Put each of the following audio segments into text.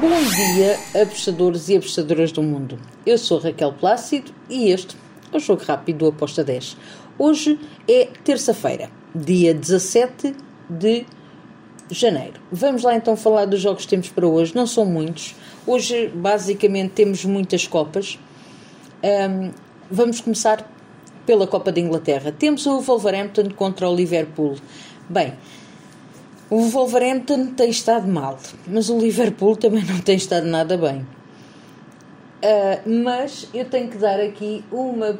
Bom dia, apostadores e apostadoras do mundo. Eu sou Raquel Plácido e este é o Jogo Rápido do Aposta 10. Hoje é terça-feira, dia 17 de janeiro. Vamos lá então falar dos jogos que temos para hoje. Não são muitos. Hoje, basicamente, temos muitas Copas. Um, vamos começar pela Copa de Inglaterra. Temos o Wolverhampton contra o Liverpool. Bem, o Wolverhampton tem estado mal, mas o Liverpool também não tem estado nada bem. Uh, mas eu tenho que dar aqui uma,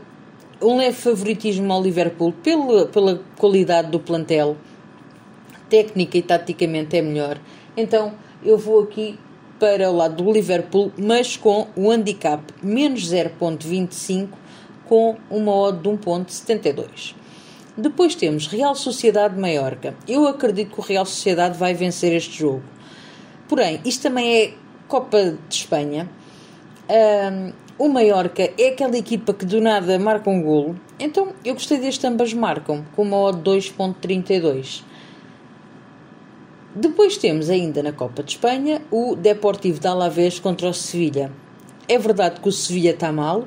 um leve favoritismo ao Liverpool pela, pela qualidade do plantel. Técnica e taticamente é melhor. Então eu vou aqui para o lado do Liverpool, mas com o handicap menos 0.25 com uma odd de 1.72. Depois temos Real Sociedade Maiorca. Eu acredito que o Real Sociedade vai vencer este jogo. Porém, isto também é Copa de Espanha. Um, o Maiorca é aquela equipa que do nada marca um golo. Então eu gostei deste ambas marcam, com uma odd 2.32. Depois temos ainda na Copa de Espanha o Deportivo de Alavés contra o Sevilha. É verdade que o Sevilha está mal,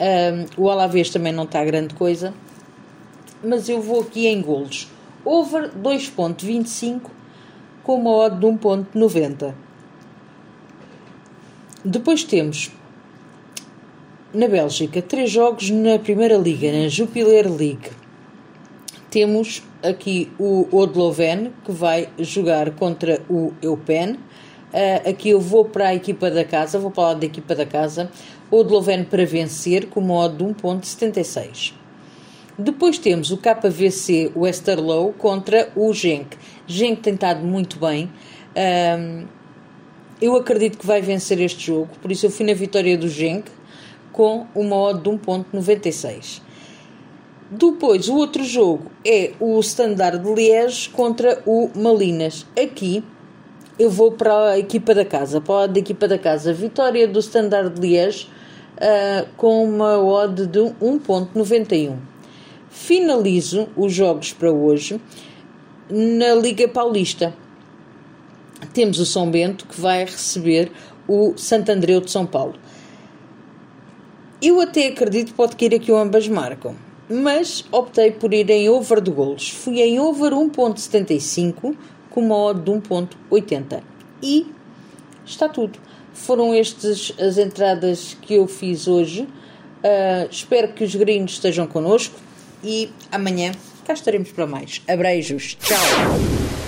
um, o Alavés também não está grande coisa, mas eu vou aqui em golos. Over 2.25 com uma odd de 1.90. Depois temos na Bélgica três jogos na Primeira Liga, na Jupiler League. Temos aqui o Odloven que vai jogar contra o Eupen. Uh, aqui eu vou para a equipa da casa, vou para lado da equipa da casa. Odloven para vencer com uma odd de 1.76. Depois temos o KVC Westerlo contra o Genk. Genk tem estado muito bem. Um, eu acredito que vai vencer este jogo, por isso eu fui na vitória do Genk com uma odd de 1.96. Depois, o outro jogo é o Standard de Liège contra o Malinas. Aqui eu vou para a equipa da casa, para a equipa da casa. Vitória do Standard de Liège uh, com uma odd de 1.91 finalizo os jogos para hoje na Liga Paulista. Temos o São Bento que vai receber o Santo Andreu de São Paulo. Eu até acredito que pode cair aqui o ambas marcam, mas optei por ir em over de golos. Fui em over 1.75 com uma odd de 1.80 e está tudo. Foram estas as entradas que eu fiz hoje. Uh, espero que os gringos estejam connosco e amanhã cá estaremos para mais. Abreijos. Tchau.